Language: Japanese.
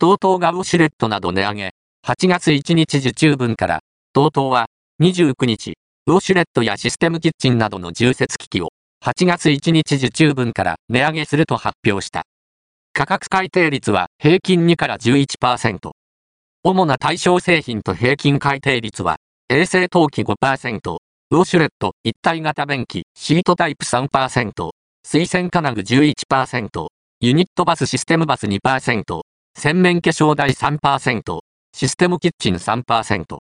TOTO がウォシュレットなど値上げ。8月1日受注分から、TOTO は29日、ウォシュレットやシステムキッチンなどの重設機器を8月1日受注分から値上げすると発表した。価格改定率は平均2から11%。主な対象製品と平均改定率は、衛生陶器5%、ウォシュレット一体型便器シートタイプ3%、水洗金具11%、ユニットバスシステムバス2%、洗面化粧台3%、システムキッチン3%。